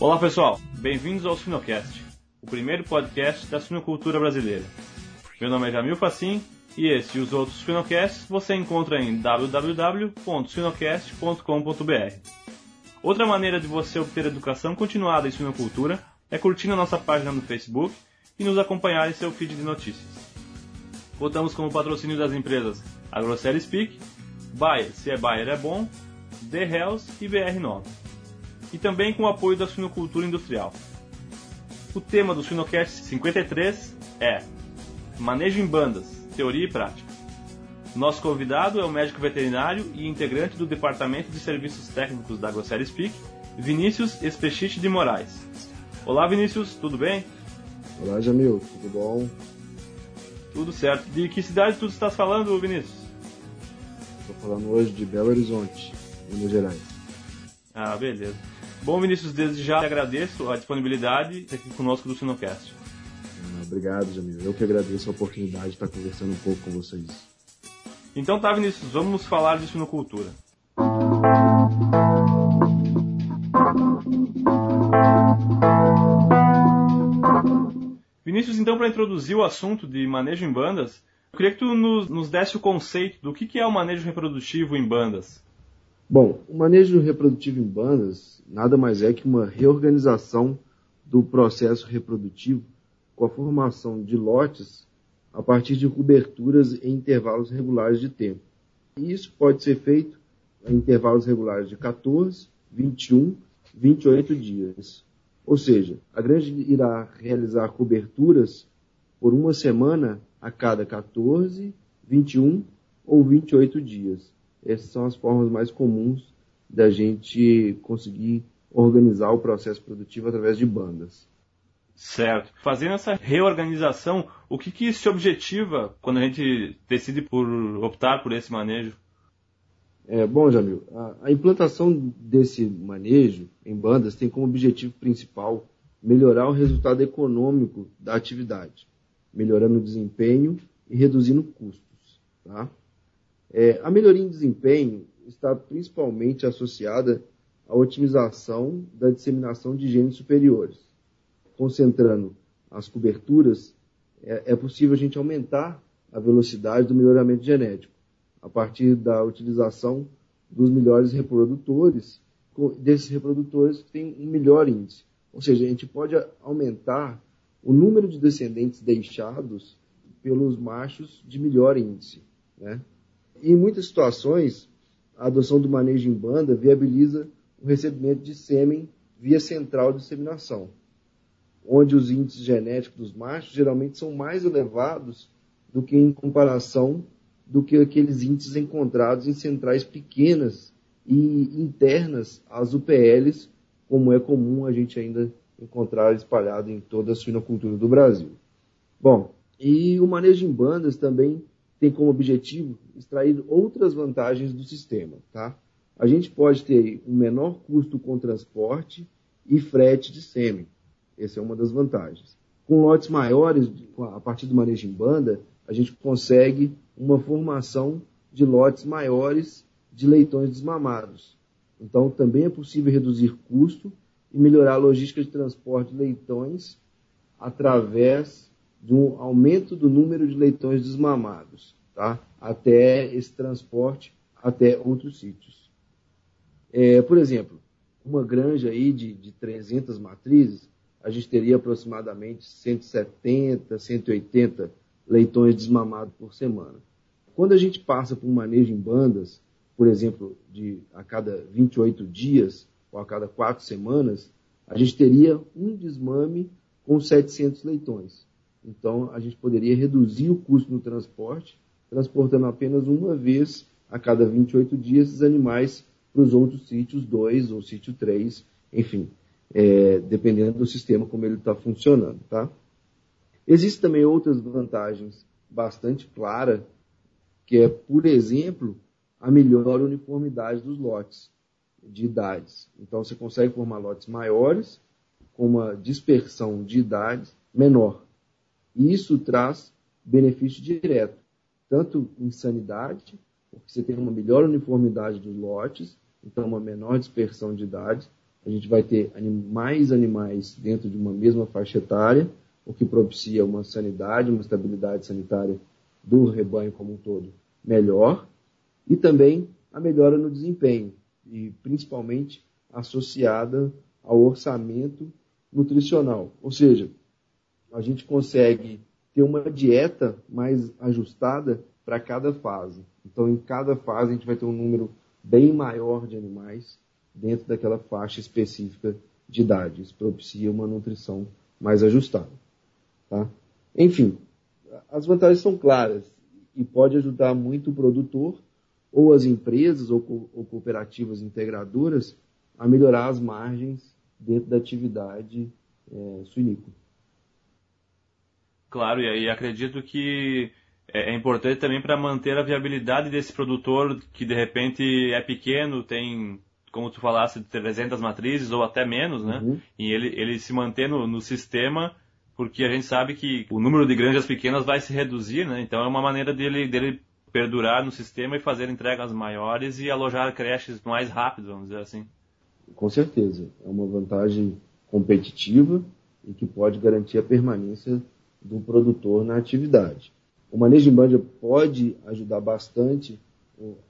Olá pessoal, bem-vindos ao Sinocast, o primeiro podcast da sinocultura brasileira. Meu nome é Jamil Facim e esse e os outros Sinocasts você encontra em www.sinocast.com.br. Outra maneira de você obter educação continuada em sinocultura é curtindo a nossa página no Facebook e nos acompanhar em seu feed de notícias. Contamos com o patrocínio das empresas AgroCell Speak, Bayer, se é Bayer é bom, The Hells e BR9 e também com o apoio da suinocultura industrial. O tema do Suinocast 53 é Manejo em bandas, teoria e prática. Nosso convidado é o médico veterinário e integrante do Departamento de Serviços Técnicos da Grosseria Speak, Vinícius Espechite de Moraes. Olá Vinícius, tudo bem? Olá Jamil, tudo bom? Tudo certo. De que cidade tu estás falando, Vinícius? Estou falando hoje de Belo Horizonte, Minas Gerais. Ah, beleza. Bom, Vinícius, desde já agradeço a disponibilidade aqui conosco do Sinocast. Ah, obrigado, Jamil. Eu que agradeço a oportunidade de estar conversando um pouco com vocês. Então tá, Vinícius, vamos falar de sinocultura. Vinícius, então, para introduzir o assunto de manejo em bandas, eu queria que tu nos, nos desse o conceito do que, que é o manejo reprodutivo em bandas. Bom, o manejo reprodutivo em bandas nada mais é que uma reorganização do processo reprodutivo com a formação de lotes a partir de coberturas em intervalos regulares de tempo. E isso pode ser feito em intervalos regulares de 14, 21, 28 dias. Ou seja, a granja irá realizar coberturas por uma semana a cada 14, 21 ou 28 dias essas são as formas mais comuns da gente conseguir organizar o processo produtivo através de bandas. Certo. Fazendo essa reorganização, o que, que se objetiva quando a gente decide por optar por esse manejo? É, bom, Jamil, a, a implantação desse manejo em bandas tem como objetivo principal melhorar o resultado econômico da atividade, melhorando o desempenho e reduzindo custos. Tá? É, a melhoria em desempenho está principalmente associada à otimização da disseminação de genes superiores. Concentrando as coberturas, é, é possível a gente aumentar a velocidade do melhoramento genético a partir da utilização dos melhores reprodutores, desses reprodutores que têm um melhor índice. Ou seja, a gente pode aumentar o número de descendentes deixados pelos machos de melhor índice. Né? Em muitas situações, a adoção do manejo em banda viabiliza o recebimento de sêmen via central de disseminação, onde os índices genéticos dos machos geralmente são mais elevados do que em comparação do que aqueles índices encontrados em centrais pequenas e internas às UPLs, como é comum a gente ainda encontrar espalhado em toda a suinocultura do Brasil. Bom, e o manejo em bandas também tem como objetivo extrair outras vantagens do sistema. Tá? A gente pode ter um menor custo com transporte e frete de sêmen. Essa é uma das vantagens. Com lotes maiores, a partir do manejo em banda, a gente consegue uma formação de lotes maiores de leitões desmamados. Então, também é possível reduzir custo e melhorar a logística de transporte de leitões através de um aumento do número de leitões desmamados, tá? até esse transporte até outros sítios. É, por exemplo, uma granja aí de, de 300 matrizes, a gente teria aproximadamente 170, 180 leitões desmamados por semana. Quando a gente passa por um manejo em bandas, por exemplo, de a cada 28 dias ou a cada 4 semanas, a gente teria um desmame com 700 leitões. Então, a gente poderia reduzir o custo no transporte, transportando apenas uma vez a cada 28 dias esses animais para os outros sítios 2 ou sítio 3, enfim, é, dependendo do sistema como ele está funcionando. Tá? Existem também outras vantagens bastante claras, que é, por exemplo, a melhor uniformidade dos lotes de idades. Então, você consegue formar lotes maiores, com uma dispersão de idades menor. E isso traz benefício direto, tanto em sanidade, porque você tem uma melhor uniformidade dos lotes, então uma menor dispersão de idade, a gente vai ter mais animais dentro de uma mesma faixa etária, o que propicia uma sanidade, uma estabilidade sanitária do rebanho como um todo melhor, e também a melhora no desempenho, e principalmente associada ao orçamento nutricional. Ou seja, a gente consegue ter uma dieta mais ajustada para cada fase. Então, em cada fase, a gente vai ter um número bem maior de animais dentro daquela faixa específica de idade. Isso propicia uma nutrição mais ajustada. Tá? Enfim, as vantagens são claras e pode ajudar muito o produtor ou as empresas ou, ou cooperativas integradoras a melhorar as margens dentro da atividade é, suinícola. Claro, e acredito que é, é importante também para manter a viabilidade desse produtor que de repente é pequeno, tem, como tu falasse, 300 matrizes ou até menos, né? Uhum. E ele, ele se manter no, no sistema, porque a gente sabe que o número de granjas pequenas vai se reduzir, né? Então é uma maneira dele, dele perdurar no sistema e fazer entregas maiores e alojar creches mais rápido, vamos dizer assim. Com certeza. É uma vantagem competitiva e que pode garantir a permanência do produtor na atividade. O manejo de bandia pode ajudar bastante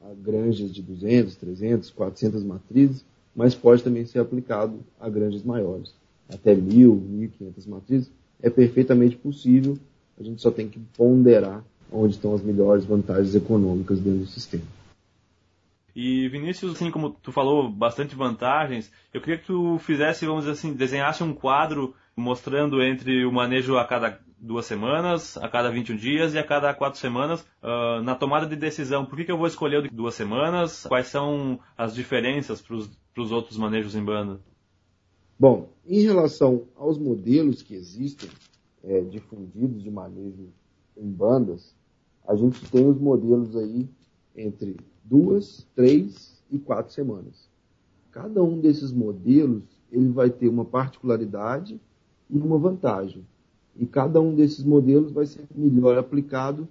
a granjas de 200, 300, 400 matrizes, mas pode também ser aplicado a granjas maiores, até 1.000, 1.500 matrizes. É perfeitamente possível, a gente só tem que ponderar onde estão as melhores vantagens econômicas dentro do sistema. E Vinícius, assim como tu falou bastante vantagens, eu queria que tu fizesse, vamos dizer assim, desenhasse um quadro mostrando entre o manejo a cada duas semanas, a cada 21 dias e a cada quatro semanas uh, na tomada de decisão. Por que, que eu vou escolher o de duas semanas? Quais são as diferenças para os outros manejos em banda? Bom, em relação aos modelos que existem é, difundidos de manejo em bandas, a gente tem os modelos aí entre duas, três e quatro semanas. Cada um desses modelos ele vai ter uma particularidade e uma vantagem. E cada um desses modelos vai ser melhor aplicado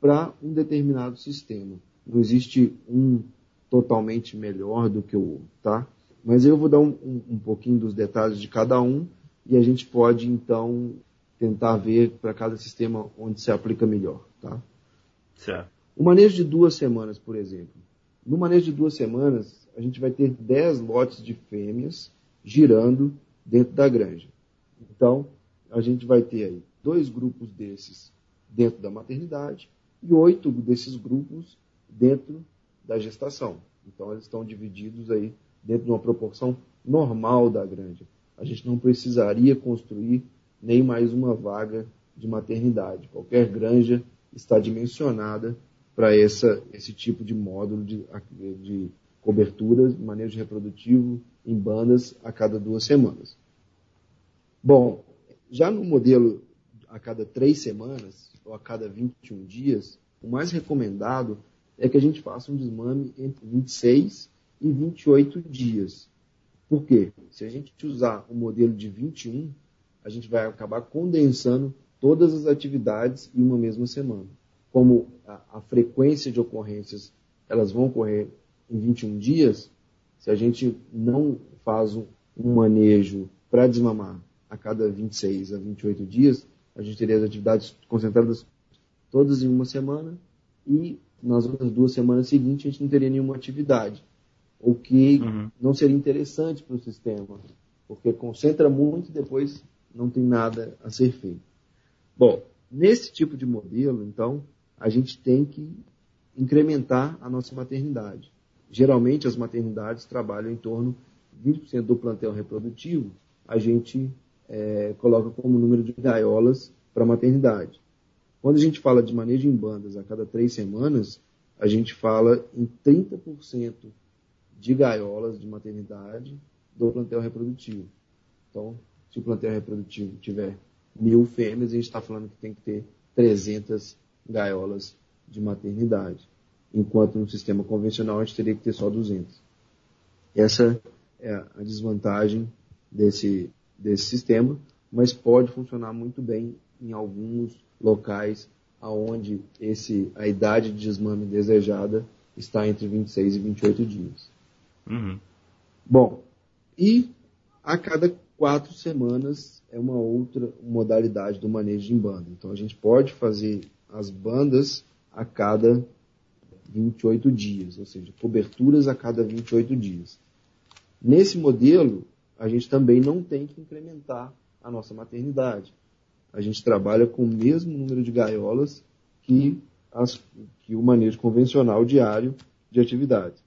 para um determinado sistema. Não existe um totalmente melhor do que o outro, tá? Mas eu vou dar um, um, um pouquinho dos detalhes de cada um e a gente pode então tentar ver para cada sistema onde se aplica melhor, tá? Certo. O manejo de duas semanas, por exemplo. No manejo de duas semanas, a gente vai ter 10 lotes de fêmeas girando dentro da granja. Então, a gente vai ter aí dois grupos desses dentro da maternidade e oito desses grupos dentro da gestação. Então, eles estão divididos aí dentro de uma proporção normal da granja. A gente não precisaria construir nem mais uma vaga de maternidade. Qualquer granja está dimensionada para esse tipo de módulo de, de cobertura, manejo reprodutivo em bandas a cada duas semanas. Bom, já no modelo a cada três semanas ou a cada 21 dias, o mais recomendado é que a gente faça um desmame entre 26 e 28 dias. Por quê? Se a gente usar o modelo de 21, a gente vai acabar condensando todas as atividades em uma mesma semana como a, a frequência de ocorrências elas vão ocorrer em 21 dias, se a gente não faz um, um manejo para desmamar a cada 26 a 28 dias, a gente teria as atividades concentradas todas em uma semana e nas outras duas semanas seguintes a gente não teria nenhuma atividade. O que uhum. não seria interessante para o sistema, porque concentra muito e depois não tem nada a ser feito. Bom, nesse tipo de modelo, então, a gente tem que incrementar a nossa maternidade. Geralmente as maternidades trabalham em torno de 20% do plantel reprodutivo, a gente é, coloca como número de gaiolas para maternidade. Quando a gente fala de manejo em bandas a cada três semanas, a gente fala em 30% de gaiolas de maternidade do plantel reprodutivo. Então, se o plantel reprodutivo tiver mil fêmeas, a gente está falando que tem que ter 300 gaiolas de maternidade, enquanto no sistema convencional a gente teria que ter só 200. Essa é a desvantagem desse, desse sistema, mas pode funcionar muito bem em alguns locais aonde esse, a idade de desmame desejada está entre 26 e 28 dias. Uhum. Bom, e A cada quatro semanas é uma outra modalidade do manejo em banda. Então a gente pode fazer as bandas a cada 28 dias, ou seja, coberturas a cada 28 dias. Nesse modelo, a gente também não tem que incrementar a nossa maternidade. A gente trabalha com o mesmo número de gaiolas que, as, que o manejo convencional diário de atividades.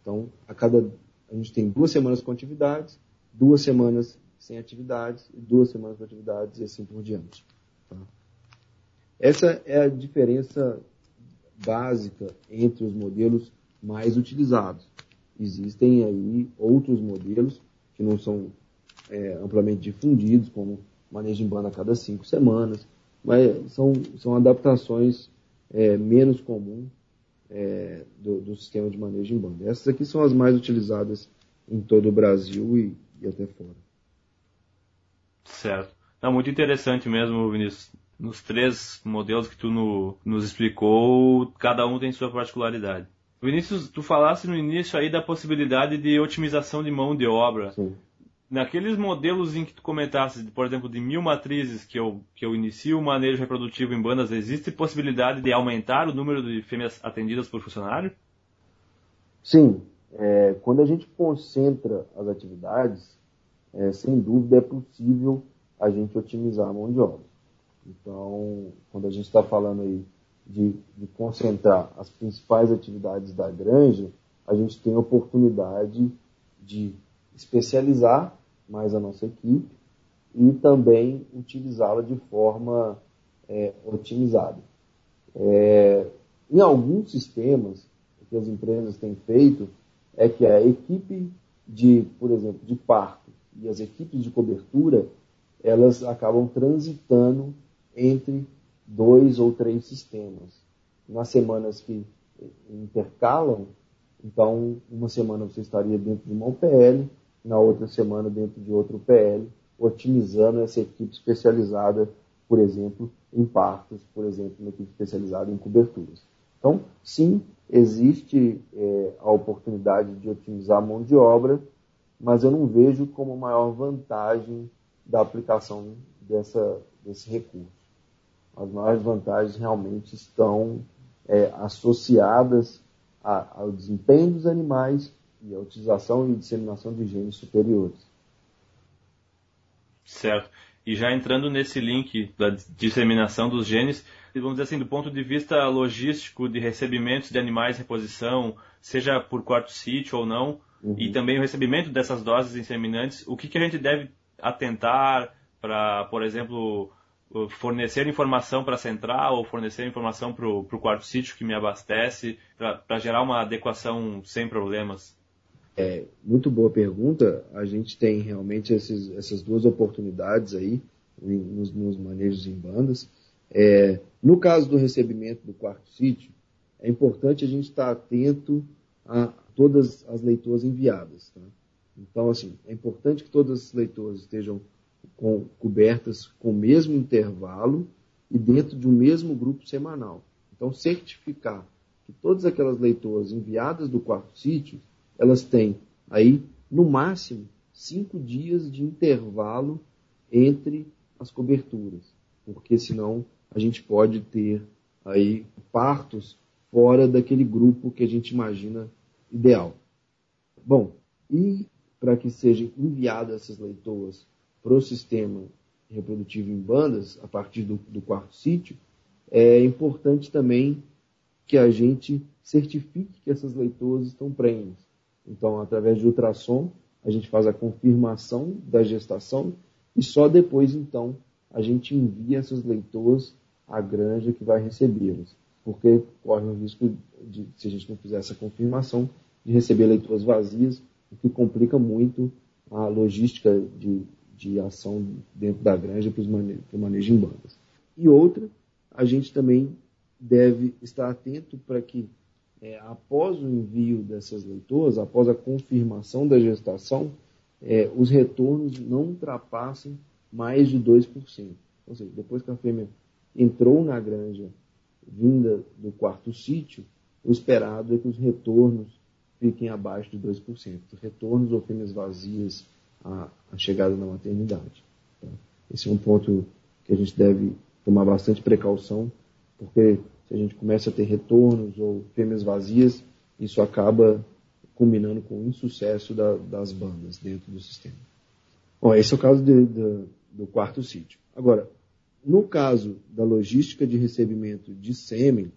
Então, a cada a gente tem duas semanas com atividades, duas semanas sem atividades e duas semanas com atividades e assim por diante. Tá? Essa é a diferença básica entre os modelos mais utilizados. Existem aí outros modelos que não são é, amplamente difundidos, como manejo em banda a cada cinco semanas, mas são, são adaptações é, menos comuns é, do, do, sistema de manejo em banda. Essas aqui são as mais utilizadas em todo o Brasil e, e até fora. Certo. É muito interessante mesmo, Vinícius. Nos três modelos que tu no, nos explicou, cada um tem sua particularidade. Vinícius, tu falasse no início aí da possibilidade de otimização de mão de obra. Sim. Naqueles modelos em que tu comentasse, por exemplo, de mil matrizes que eu, que eu inicio o manejo reprodutivo em bandas, existe possibilidade de aumentar o número de fêmeas atendidas por funcionário? Sim. É, quando a gente concentra as atividades, é, sem dúvida é possível a gente otimizar a mão de obra. Então, quando a gente está falando aí de, de, concentrar as principais atividades da granja, a gente tem a oportunidade de especializar mais a nossa equipe e também utilizá-la de forma é, otimizada. É, em alguns sistemas, o que as empresas têm feito é que a equipe de, por exemplo, de parto e as equipes de cobertura, elas acabam transitando entre dois ou três sistemas. Nas semanas que intercalam, então, uma semana você estaria dentro de uma UPL, na outra semana dentro de outro UPL, otimizando essa equipe especializada, por exemplo, em partos, por exemplo, uma equipe especializada em coberturas. Então, sim, existe é, a oportunidade de otimizar a mão de obra, mas eu não vejo como maior vantagem da aplicação dessa, desse recurso. As maiores vantagens realmente estão é, associadas a, ao desempenho dos animais e à utilização e disseminação de genes superiores. Certo. E já entrando nesse link da disseminação dos genes, vamos dizer assim, do ponto de vista logístico de recebimentos de animais em reposição, seja por quarto sítio ou não, uhum. e também o recebimento dessas doses inseminantes, o que, que a gente deve atentar para, por exemplo, fornecer informação para a central ou fornecer informação para o quarto sítio que me abastece, para gerar uma adequação sem problemas? É, muito boa pergunta. A gente tem realmente esses, essas duas oportunidades aí nos, nos manejos em bandas. É, no caso do recebimento do quarto sítio, é importante a gente estar atento a todas as leitoas enviadas. Tá? Então, assim, é importante que todas as leitoas estejam com, cobertas com o mesmo intervalo e dentro de um mesmo grupo semanal. Então, certificar que todas aquelas leitoas enviadas do quarto sítio, elas têm aí, no máximo, cinco dias de intervalo entre as coberturas, porque senão a gente pode ter aí partos fora daquele grupo que a gente imagina ideal. Bom, e para que sejam enviadas essas leitoas para o sistema reprodutivo em bandas, a partir do, do quarto sítio, é importante também que a gente certifique que essas leitoas estão prenhes. Então, através de ultrassom, a gente faz a confirmação da gestação e só depois, então, a gente envia essas leitoas à granja que vai recebê-las. Porque corre o risco de, se a gente não fizer essa confirmação, de receber leitoas vazias, o que complica muito a logística de, de ação dentro da granja para, mane o manejo em bandas. E outra, a gente também deve estar atento para que, é, após o envio dessas leitoas, após a confirmação da gestação, é, os retornos não ultrapassem mais de 2%. Ou seja, depois que a fêmea entrou na granja vinda do quarto sítio, o esperado é que os retornos fiquem abaixo de 2%. Retornos ou fêmeas vazias a, a chegada na maternidade. Tá? Esse é um ponto que a gente deve tomar bastante precaução, porque se a gente começa a ter retornos ou fêmeas vazias, isso acaba combinando com o insucesso da, das bandas dentro do sistema. Bom, esse é o caso de, de, do quarto sítio. Agora, no caso da logística de recebimento de sêmen,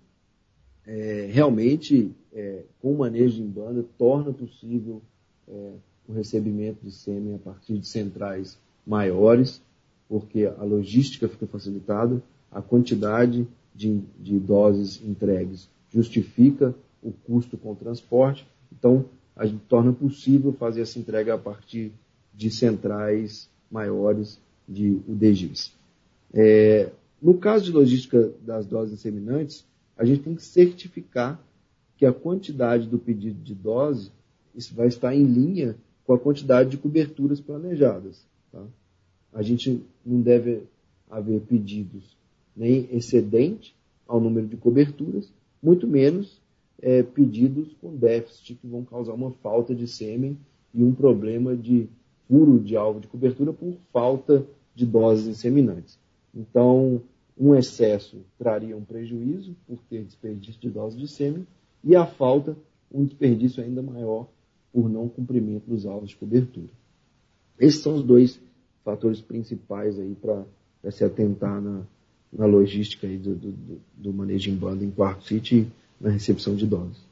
é, realmente, é, com o manejo em banda, torna possível é, o recebimento de sêmen a partir de centrais maiores, porque a logística fica facilitada, a quantidade de, de doses entregues justifica o custo com o transporte, então a gente torna possível fazer essa entrega a partir de centrais maiores de UDGs. É, no caso de logística das doses inseminantes, a gente tem que certificar que a quantidade do pedido de dose vai estar em linha com a quantidade de coberturas planejadas. Tá? A gente não deve haver pedidos nem excedente ao número de coberturas, muito menos é, pedidos com déficit que vão causar uma falta de sêmen e um problema de furo de alvo de cobertura por falta de doses inseminantes. Então, um excesso traria um prejuízo por ter desperdício de doses de sêmen e a falta um desperdício ainda maior por não cumprimento dos alvos de cobertura. Esses são os dois fatores principais aí para se atentar na, na logística aí do, do, do manejo em banda em quarto sítio e na recepção de doses.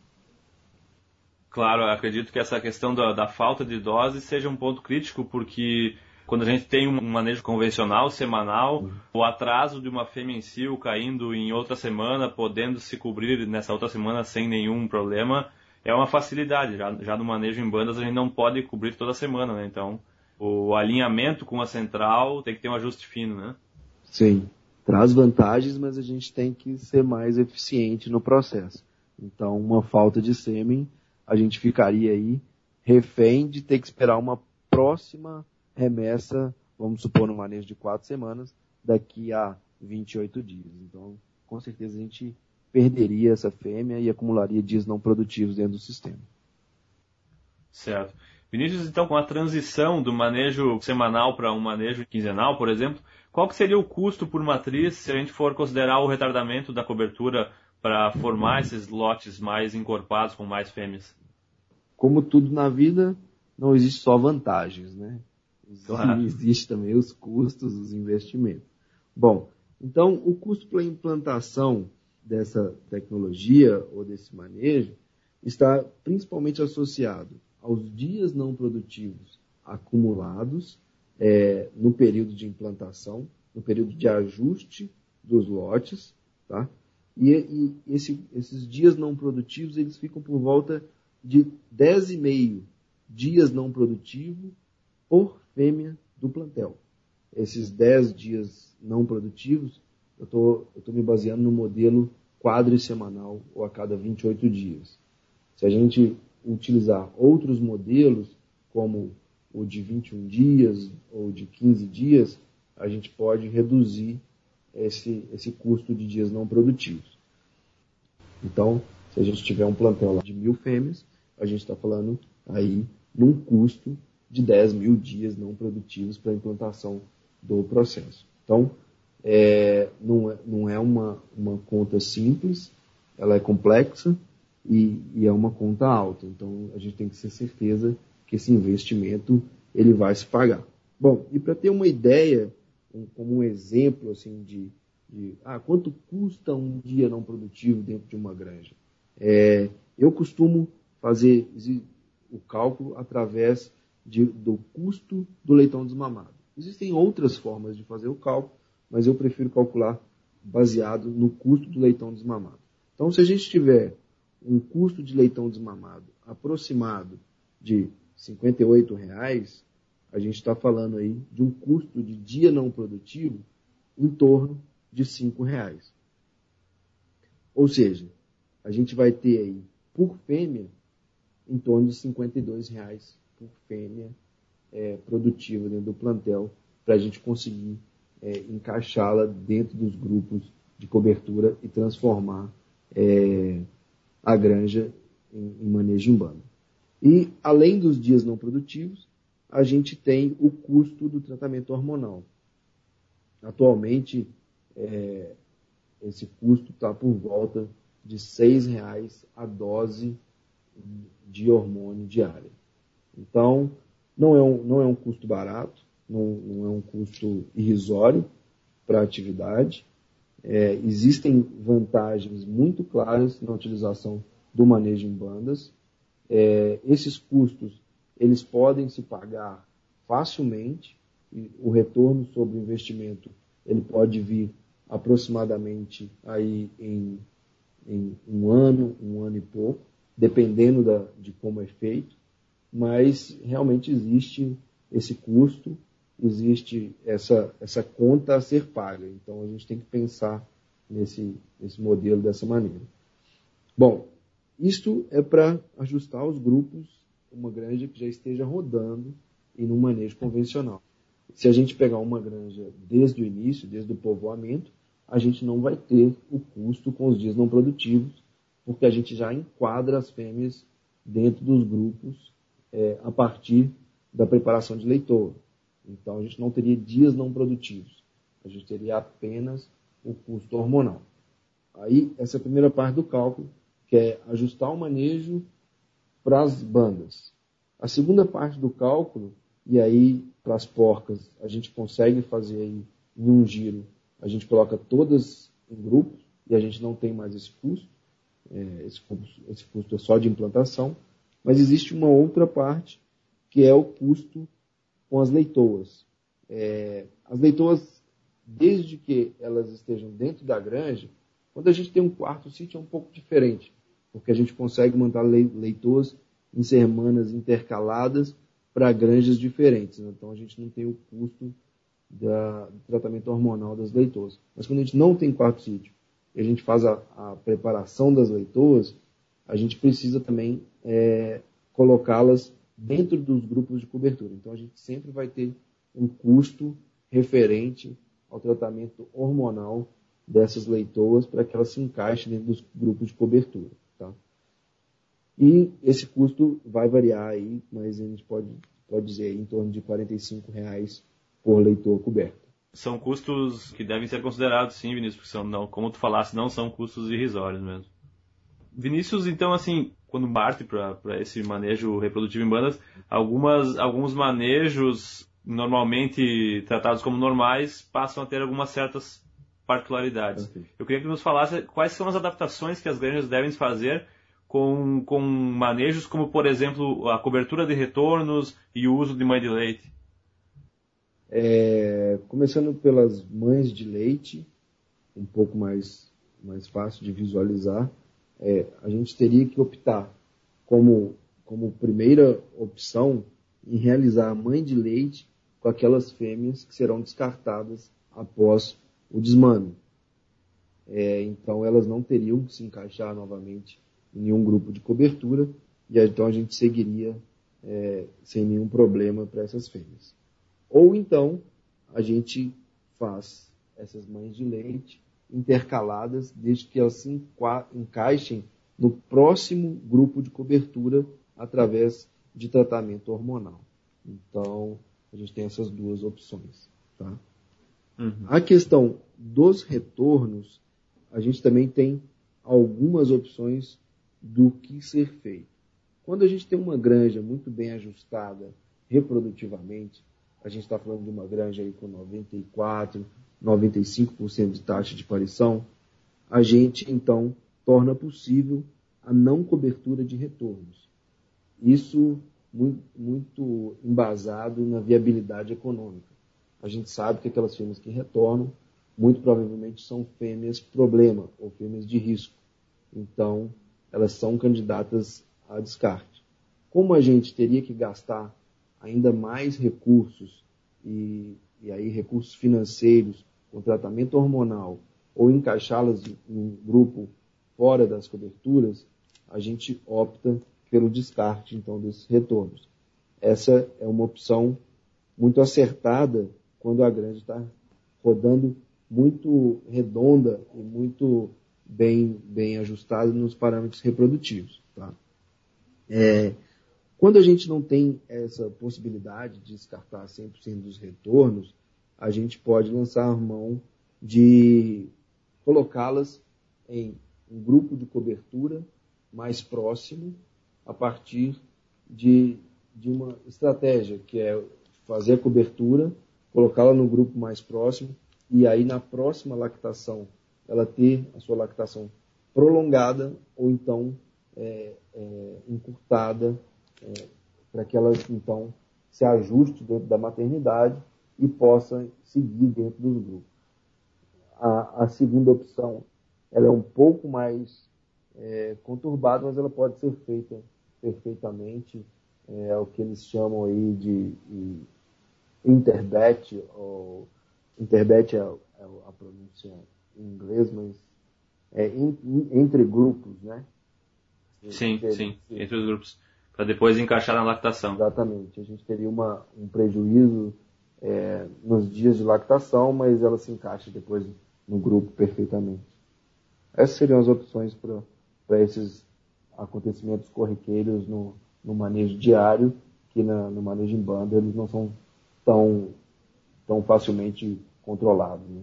Claro, acredito que essa questão da, da falta de doses seja um ponto crítico, porque quando a gente tem um manejo convencional, semanal, uhum. o atraso de uma fêmea em cio caindo em outra semana, podendo se cobrir nessa outra semana sem nenhum problema, é uma facilidade. Já, já no manejo em bandas a gente não pode cobrir toda semana, né? Então, o alinhamento com a central tem que ter um ajuste fino, né? Sim. Traz vantagens, mas a gente tem que ser mais eficiente no processo. Então, uma falta de sêmen, a gente ficaria aí refém de ter que esperar uma próxima remessa, vamos supor, no manejo de quatro semanas, daqui a 28 dias. Então, com certeza a gente perderia essa fêmea e acumularia dias não produtivos dentro do sistema. Certo. Vinícius, então, com a transição do manejo semanal para um manejo quinzenal, por exemplo, qual que seria o custo por matriz se a gente for considerar o retardamento da cobertura para formar esses lotes mais encorpados com mais fêmeas? Como tudo na vida, não existe só vantagens, né? Claro. Existe também os custos, os investimentos. Bom, então o custo para implantação dessa tecnologia ou desse manejo está principalmente associado aos dias não produtivos acumulados é, no período de implantação, no período de ajuste dos lotes, tá? E, e esse, esses dias não produtivos eles ficam por volta de 10,5 dias não produtivos por fêmea do plantel. Esses 10 dias não produtivos, eu estou me baseando no modelo quadrisemanal ou a cada 28 dias. Se a gente utilizar outros modelos, como o de 21 dias ou de 15 dias, a gente pode reduzir esse, esse custo de dias não produtivos. Então, se a gente tiver um plantel de mil fêmeas, a gente está falando aí num custo de 10 mil dias não produtivos para a implantação do processo. Então, é, não é, não é uma, uma conta simples, ela é complexa e, e, é uma conta alta. Então, a gente tem que ter certeza que esse investimento ele vai se pagar. Bom, e para ter uma ideia, um, como um exemplo assim de, de ah, quanto custa um dia não produtivo dentro de uma granja, é, eu costumo fazer o cálculo através de, do custo do leitão desmamado. Existem outras formas de fazer o cálculo, mas eu prefiro calcular baseado no custo do leitão desmamado. Então, se a gente tiver um custo de leitão desmamado aproximado de 58 reais, a gente está falando aí de um custo de dia não produtivo em torno de R$ reais. Ou seja, a gente vai ter aí por fêmea em torno de R$ reais por fêmea é, produtiva dentro do plantel para a gente conseguir é, encaixá-la dentro dos grupos de cobertura e transformar é, a granja em, em manejo banda. E além dos dias não produtivos, a gente tem o custo do tratamento hormonal. Atualmente, é, esse custo está por volta de R$ reais a dose de hormônio diária. Então, não é um, não é um custo barato, não, não é um custo irrisório para a atividade. É, existem vantagens muito claras na utilização do manejo em bandas. É, esses custos eles podem se pagar facilmente o retorno sobre o investimento ele pode vir aproximadamente aí em, em um ano, um ano e pouco, dependendo da, de como é feito, mas realmente existe esse custo, existe essa, essa conta a ser paga. Então a gente tem que pensar nesse, nesse modelo dessa maneira. Bom, isto é para ajustar os grupos, uma granja que já esteja rodando e no manejo convencional. Se a gente pegar uma granja desde o início, desde o povoamento, a gente não vai ter o custo com os dias não produtivos, porque a gente já enquadra as fêmeas dentro dos grupos é, a partir da preparação de leitoa. Então a gente não teria dias não produtivos, a gente teria apenas o custo hormonal. Aí, essa é a primeira parte do cálculo, que é ajustar o manejo para as bandas. A segunda parte do cálculo, e aí para as porcas, a gente consegue fazer aí em um giro, a gente coloca todas em grupos e a gente não tem mais esse custo. É, esse, custo esse custo é só de implantação. Mas existe uma outra parte, que é o custo com as leitoas. É, as leitoas, desde que elas estejam dentro da granja, quando a gente tem um quarto sítio é um pouco diferente, porque a gente consegue mandar leitoas em semanas intercaladas para granjas diferentes. Né? Então a gente não tem o custo da, do tratamento hormonal das leitoas. Mas quando a gente não tem quarto sítio e a gente faz a, a preparação das leitoas, a gente precisa também é, colocá-las dentro dos grupos de cobertura. Então a gente sempre vai ter um custo referente ao tratamento hormonal dessas leitoas para que elas se encaixem dentro dos grupos de cobertura. Tá? E esse custo vai variar aí, mas a gente pode, pode dizer em torno de R$ reais por leitor coberto. São custos que devem ser considerados sim, Vinícius, porque são, não, como tu falaste, não são custos irrisórios mesmo. Vinícius, então, assim, quando parte para esse manejo reprodutivo em bandas, algumas, alguns manejos normalmente tratados como normais passam a ter algumas certas particularidades. Eu queria que nos falasse quais são as adaptações que as granjas devem fazer com, com manejos como, por exemplo, a cobertura de retornos e o uso de mãe de leite. É, começando pelas mães de leite, um pouco mais, mais fácil de visualizar é, a gente teria que optar como, como primeira opção em realizar a mãe de leite com aquelas fêmeas que serão descartadas após o desmame. É, então elas não teriam que se encaixar novamente em nenhum grupo de cobertura e então a gente seguiria é, sem nenhum problema para essas fêmeas. Ou então a gente faz essas mães de leite intercaladas, desde que elas se encaixem no próximo grupo de cobertura através de tratamento hormonal. Então, a gente tem essas duas opções. Tá? Uhum. A questão dos retornos, a gente também tem algumas opções do que ser feito. Quando a gente tem uma granja muito bem ajustada reprodutivamente, a gente está falando de uma granja aí com 94, 95% de taxa de parição, a gente então torna possível a não cobertura de retornos. Isso muito, embasado na viabilidade econômica. A gente sabe que aquelas fêmeas que retornam, muito provavelmente são fêmeas problema ou fêmeas de risco. Então, elas são candidatas a descarte. Como a gente teria que gastar ainda mais recursos e, e aí recursos financeiros com tratamento hormonal ou encaixá-las em um grupo fora das coberturas, a gente opta pelo descarte então desses retornos. Essa é uma opção muito acertada quando a granja está rodando muito redonda e muito bem, bem ajustada nos parâmetros reprodutivos. Tá? É, Quando a gente não tem essa possibilidade de descartar 100% dos retornos, a gente pode lançar mão de colocá-las em um grupo de cobertura mais próximo a partir de, de uma estratégia, que é fazer a cobertura, colocá-la no grupo mais próximo e aí na próxima lactação ela ter a sua lactação prolongada ou então é, é, encurtada é, para que ela então se ajuste dentro da maternidade e possa seguir dentro dos grupos. A, a segunda opção ela é um pouco mais é, conturbada, mas ela pode ser feita perfeitamente. É, é o que eles chamam aí de, de interbet, ou interbet é, é a pronúncia em inglês, mas é in, in, entre grupos, né? Sim, sim, entre os grupos, para depois encaixar na lactação. Exatamente, a gente teria uma, um prejuízo é, nos dias de lactação, mas ela se encaixa depois no grupo perfeitamente. Essas seriam as opções para esses acontecimentos corriqueiros no, no manejo diário, que na, no manejo em banda eles não são tão, tão facilmente controlados. Né?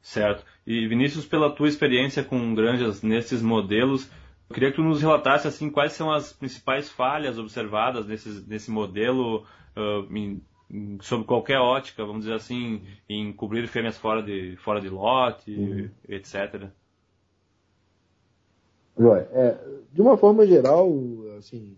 Certo. E Vinícius, pela tua experiência com granjas nesses modelos, eu queria que tu nos relatasse assim quais são as principais falhas observadas nesse, nesse modelo uh, em, em, sob qualquer ótica, vamos dizer assim, em cobrir fêmeas fora de, fora de lote, uhum. etc. Joia. É, de uma forma geral, assim,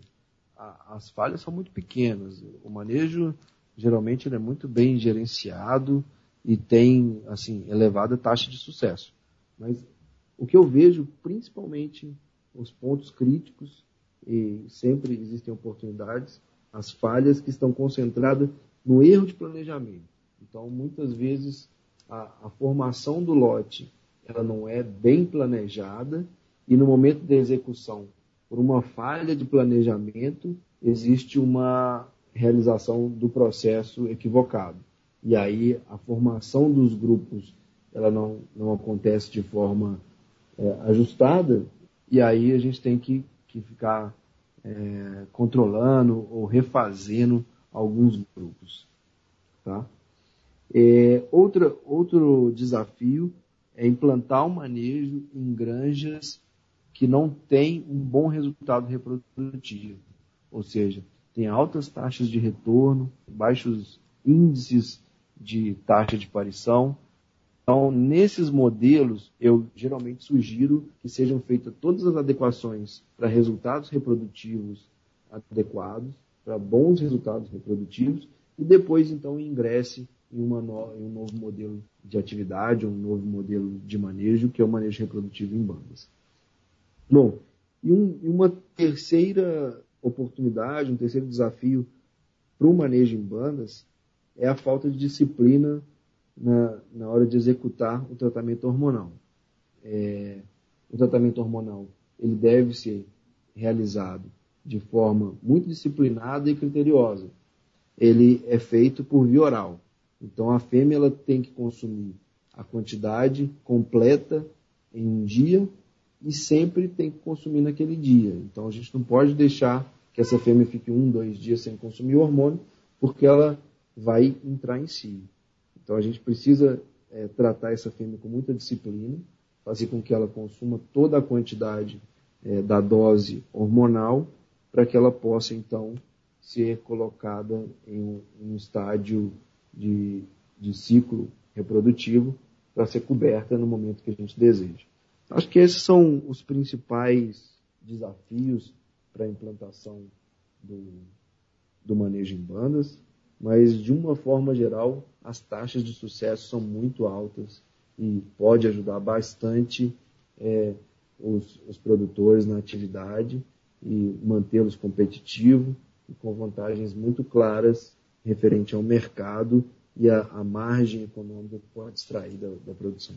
a, as falhas são muito pequenas. O manejo geralmente ele é muito bem gerenciado e tem assim elevada taxa de sucesso. Mas o que eu vejo principalmente os pontos críticos e sempre existem oportunidades, as falhas que estão concentradas no erro de planejamento. Então, muitas vezes a, a formação do lote ela não é bem planejada e no momento da execução, por uma falha de planejamento, existe uma realização do processo equivocado. E aí a formação dos grupos ela não, não acontece de forma é, ajustada, e aí a gente tem que, que ficar é, controlando ou refazendo alguns grupos. Tá? É, outra, outro desafio é implantar o um manejo em granjas que não tem um bom resultado reprodutivo, ou seja, tem altas taxas de retorno, baixos índices de taxa de aparição. Então, nesses modelos, eu geralmente sugiro que sejam feitas todas as adequações para resultados reprodutivos adequados, para bons resultados reprodutivos, e depois, então, ingresse em, no, em um novo modelo de atividade, um novo modelo de manejo, que é o manejo reprodutivo em bandas. Bom, e, um, uma terceira oportunidade, um terceiro desafio para o manejo em bandas é a falta de disciplina na, na hora de executar o tratamento hormonal. É, o tratamento hormonal ele deve ser realizado de forma muito disciplinada e criteriosa. Ele é feito por via oral. Então a fêmea ela tem que consumir a quantidade completa em um dia e sempre tem que consumir naquele dia. Então a gente não pode deixar que essa fêmea fique um, dois dias sem consumir o hormônio, porque ela vai entrar em si. Então a gente precisa é, tratar essa fêmea com muita disciplina, fazer com que ela consuma toda a quantidade é, da dose hormonal, para que ela possa então ser colocada em um, em um estádio de, de ciclo reprodutivo para ser coberta no momento que a gente deseja. Acho que esses são os principais desafios para a implantação do, do manejo em bandas, mas de uma forma geral, as taxas de sucesso são muito altas e pode ajudar bastante é, os, os produtores na atividade e mantê-los competitivos e com vantagens muito claras referente ao mercado e a, a margem econômica que pode extrair da, da produção.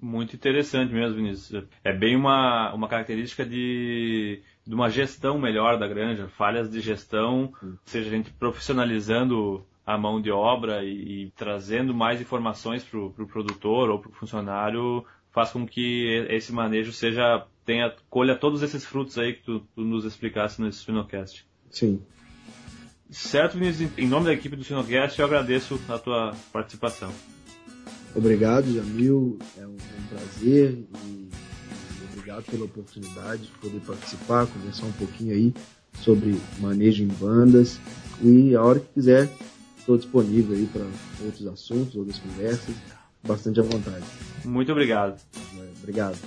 Muito interessante mesmo, Vinícius. É bem uma, uma característica de, de uma gestão melhor da granja, falhas de gestão, ou seja, a gente profissionalizando a mão de obra e, e trazendo mais informações para o pro produtor ou para o funcionário faz com que esse manejo seja tenha, colha todos esses frutos aí que tu, tu nos explicasse nesse Sinocast. Sim. Certo, Vinícius, em nome da equipe do Sinocast, eu agradeço a tua participação. Obrigado, Jamil. É um, é um prazer e obrigado pela oportunidade de poder participar, conversar um pouquinho aí sobre manejo em bandas. E a hora que quiser, estou disponível aí para outros assuntos, outras conversas. Bastante à vontade. Muito obrigado. Obrigado.